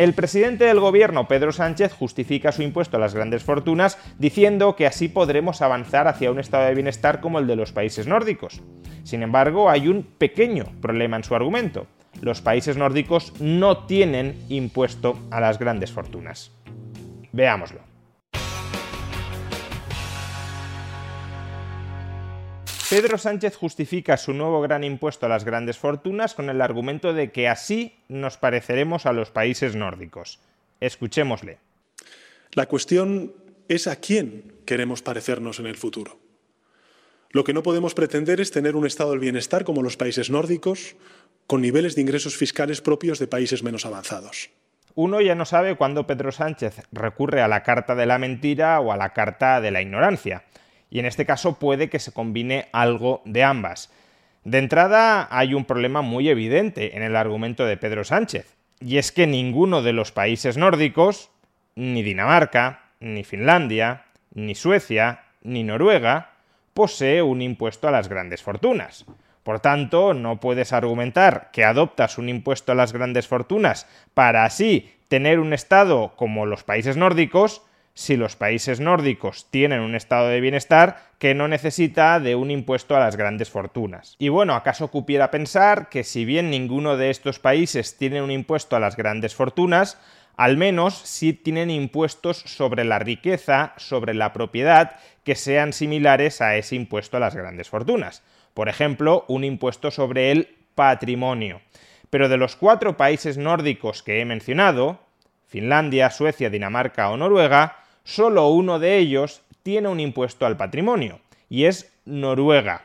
El presidente del gobierno, Pedro Sánchez, justifica su impuesto a las grandes fortunas diciendo que así podremos avanzar hacia un estado de bienestar como el de los países nórdicos. Sin embargo, hay un pequeño problema en su argumento. Los países nórdicos no tienen impuesto a las grandes fortunas. Veámoslo. Pedro Sánchez justifica su nuevo gran impuesto a las grandes fortunas con el argumento de que así nos pareceremos a los países nórdicos. Escuchémosle. La cuestión es a quién queremos parecernos en el futuro. Lo que no podemos pretender es tener un estado del bienestar como los países nórdicos, con niveles de ingresos fiscales propios de países menos avanzados. Uno ya no sabe cuándo Pedro Sánchez recurre a la carta de la mentira o a la carta de la ignorancia y en este caso puede que se combine algo de ambas. De entrada hay un problema muy evidente en el argumento de Pedro Sánchez, y es que ninguno de los países nórdicos, ni Dinamarca, ni Finlandia, ni Suecia, ni Noruega, posee un impuesto a las grandes fortunas. Por tanto, no puedes argumentar que adoptas un impuesto a las grandes fortunas para así tener un Estado como los países nórdicos si los países nórdicos tienen un estado de bienestar que no necesita de un impuesto a las grandes fortunas. Y bueno, ¿acaso cupiera pensar que si bien ninguno de estos países tiene un impuesto a las grandes fortunas, al menos sí tienen impuestos sobre la riqueza, sobre la propiedad, que sean similares a ese impuesto a las grandes fortunas? Por ejemplo, un impuesto sobre el patrimonio. Pero de los cuatro países nórdicos que he mencionado, Finlandia, Suecia, Dinamarca o Noruega, solo uno de ellos tiene un impuesto al patrimonio, y es Noruega.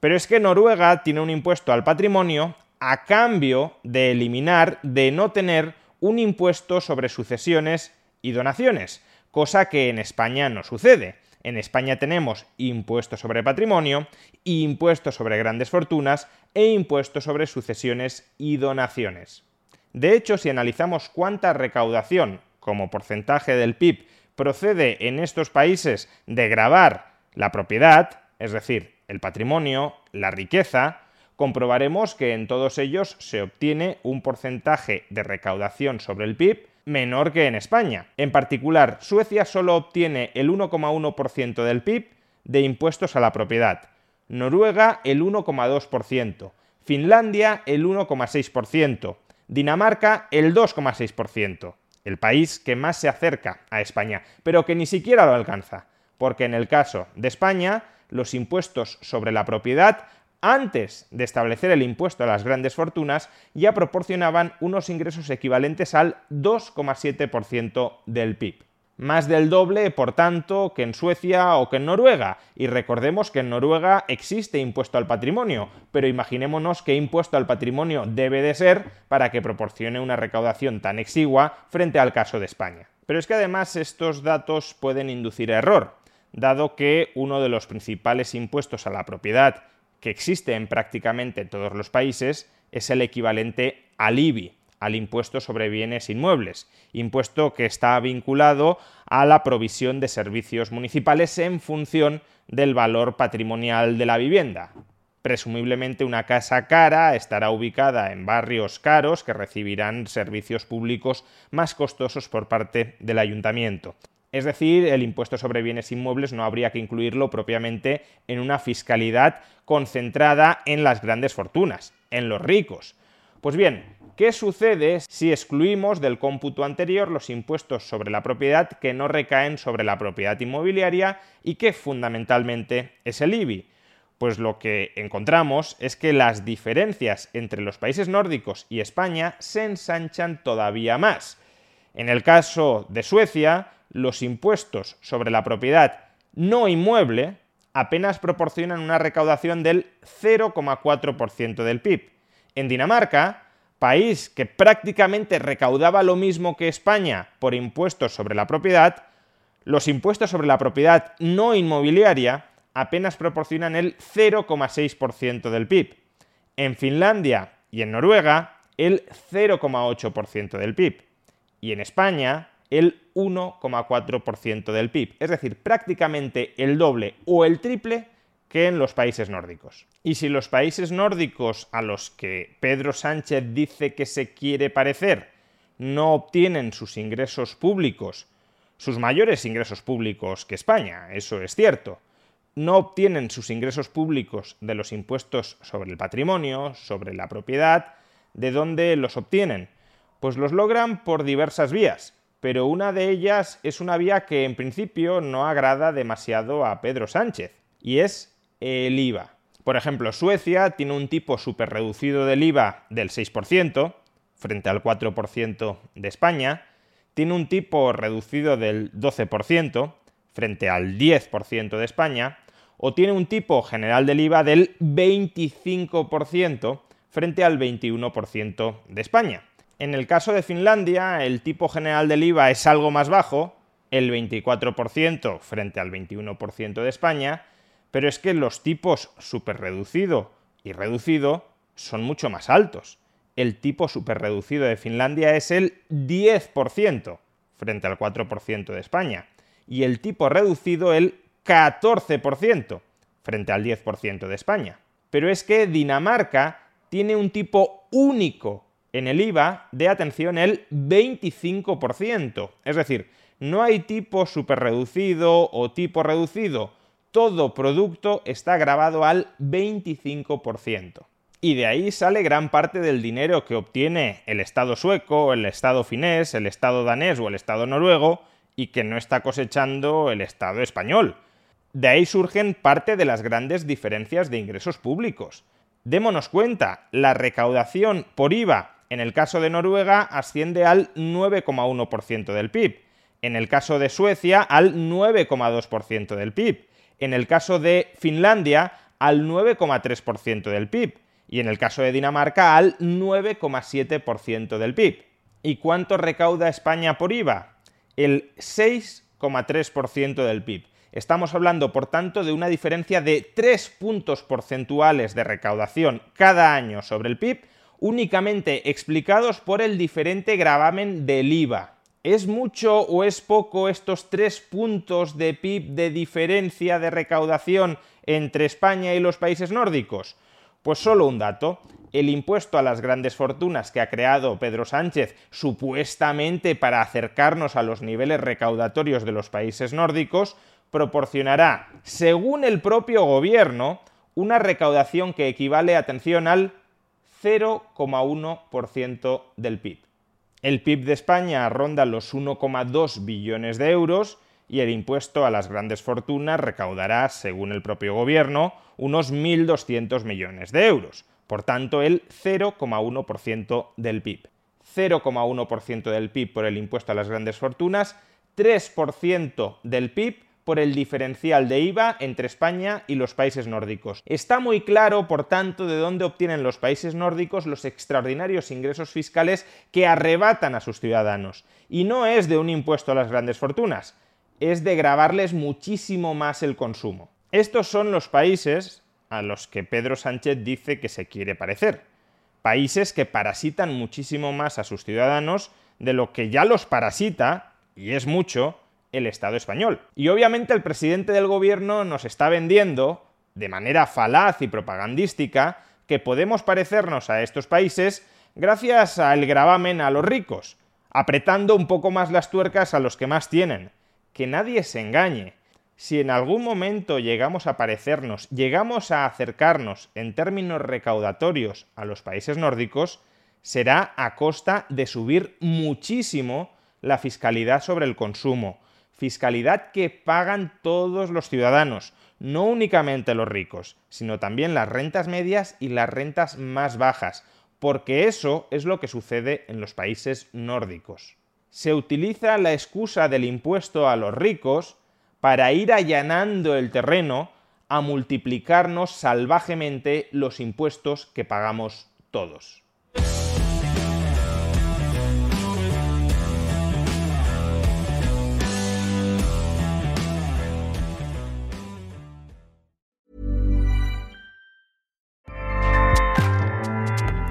Pero es que Noruega tiene un impuesto al patrimonio a cambio de eliminar, de no tener un impuesto sobre sucesiones y donaciones, cosa que en España no sucede. En España tenemos impuesto sobre patrimonio, impuesto sobre grandes fortunas e impuesto sobre sucesiones y donaciones. De hecho, si analizamos cuánta recaudación como porcentaje del PIB procede en estos países de grabar la propiedad, es decir, el patrimonio, la riqueza, comprobaremos que en todos ellos se obtiene un porcentaje de recaudación sobre el PIB menor que en España. En particular, Suecia solo obtiene el 1,1% del PIB de impuestos a la propiedad, Noruega el 1,2%, Finlandia el 1,6%, Dinamarca el 2,6% el país que más se acerca a España, pero que ni siquiera lo alcanza, porque en el caso de España, los impuestos sobre la propiedad antes de establecer el impuesto a las grandes fortunas, ya proporcionaban unos ingresos equivalentes al 2,7% del PIB más del doble, por tanto, que en Suecia o que en Noruega. Y recordemos que en Noruega existe impuesto al patrimonio, pero imaginémonos qué impuesto al patrimonio debe de ser para que proporcione una recaudación tan exigua frente al caso de España. Pero es que además estos datos pueden inducir error, dado que uno de los principales impuestos a la propiedad que existe en prácticamente todos los países es el equivalente al IBI, al impuesto sobre bienes inmuebles, impuesto que está vinculado a la provisión de servicios municipales en función del valor patrimonial de la vivienda. Presumiblemente una casa cara estará ubicada en barrios caros que recibirán servicios públicos más costosos por parte del ayuntamiento. Es decir, el impuesto sobre bienes inmuebles no habría que incluirlo propiamente en una fiscalidad concentrada en las grandes fortunas, en los ricos. Pues bien, ¿Qué sucede si excluimos del cómputo anterior los impuestos sobre la propiedad que no recaen sobre la propiedad inmobiliaria y que fundamentalmente es el IBI? Pues lo que encontramos es que las diferencias entre los países nórdicos y España se ensanchan todavía más. En el caso de Suecia, los impuestos sobre la propiedad no inmueble apenas proporcionan una recaudación del 0,4% del PIB. En Dinamarca, país que prácticamente recaudaba lo mismo que España por impuestos sobre la propiedad, los impuestos sobre la propiedad no inmobiliaria apenas proporcionan el 0,6% del PIB. En Finlandia y en Noruega, el 0,8% del PIB. Y en España, el 1,4% del PIB. Es decir, prácticamente el doble o el triple que en los países nórdicos. Y si los países nórdicos a los que Pedro Sánchez dice que se quiere parecer no obtienen sus ingresos públicos, sus mayores ingresos públicos que España, eso es cierto, no obtienen sus ingresos públicos de los impuestos sobre el patrimonio, sobre la propiedad, ¿de dónde los obtienen? Pues los logran por diversas vías, pero una de ellas es una vía que en principio no agrada demasiado a Pedro Sánchez, y es el IVA. Por ejemplo, Suecia tiene un tipo súper reducido del IVA del 6%, frente al 4% de España, tiene un tipo reducido del 12%, frente al 10% de España, o tiene un tipo general del IVA del 25% frente al 21% de España. En el caso de Finlandia, el tipo general del IVA es algo más bajo, el 24% frente al 21% de España, pero es que los tipos superreducido y reducido son mucho más altos. El tipo superreducido de Finlandia es el 10% frente al 4% de España y el tipo reducido el 14% frente al 10% de España. Pero es que Dinamarca tiene un tipo único en el IVA de atención el 25%. Es decir, no hay tipo superreducido o tipo reducido. Todo producto está grabado al 25%. Y de ahí sale gran parte del dinero que obtiene el Estado sueco, el Estado finés, el Estado danés o el Estado noruego y que no está cosechando el Estado español. De ahí surgen parte de las grandes diferencias de ingresos públicos. Démonos cuenta, la recaudación por IVA en el caso de Noruega asciende al 9,1% del PIB, en el caso de Suecia al 9,2% del PIB, en el caso de Finlandia al 9,3% del PIB y en el caso de Dinamarca al 9,7% del PIB. ¿Y cuánto recauda España por IVA? El 6,3% del PIB. Estamos hablando, por tanto, de una diferencia de 3 puntos porcentuales de recaudación cada año sobre el PIB, únicamente explicados por el diferente gravamen del IVA. ¿Es mucho o es poco estos 3 puntos de PIB de diferencia de recaudación entre España y los países nórdicos? Pues solo un dato. El impuesto a las grandes fortunas que ha creado Pedro Sánchez supuestamente para acercarnos a los niveles recaudatorios de los países nórdicos proporcionará, según el propio gobierno, una recaudación que equivale, atención, al 0,1% del PIB. El PIB de España ronda los 1,2 billones de euros y el impuesto a las grandes fortunas recaudará, según el propio gobierno, unos 1.200 millones de euros, por tanto el 0,1% del PIB. 0,1% del PIB por el impuesto a las grandes fortunas, 3% del PIB por el diferencial de IVA entre España y los países nórdicos. Está muy claro, por tanto, de dónde obtienen los países nórdicos los extraordinarios ingresos fiscales que arrebatan a sus ciudadanos. Y no es de un impuesto a las grandes fortunas, es de grabarles muchísimo más el consumo. Estos son los países a los que Pedro Sánchez dice que se quiere parecer. Países que parasitan muchísimo más a sus ciudadanos de lo que ya los parasita, y es mucho, el Estado español. Y obviamente el presidente del gobierno nos está vendiendo, de manera falaz y propagandística, que podemos parecernos a estos países gracias al gravamen a los ricos, apretando un poco más las tuercas a los que más tienen. Que nadie se engañe. Si en algún momento llegamos a parecernos, llegamos a acercarnos en términos recaudatorios a los países nórdicos, será a costa de subir muchísimo la fiscalidad sobre el consumo, fiscalidad que pagan todos los ciudadanos, no únicamente los ricos, sino también las rentas medias y las rentas más bajas, porque eso es lo que sucede en los países nórdicos. Se utiliza la excusa del impuesto a los ricos para ir allanando el terreno a multiplicarnos salvajemente los impuestos que pagamos todos.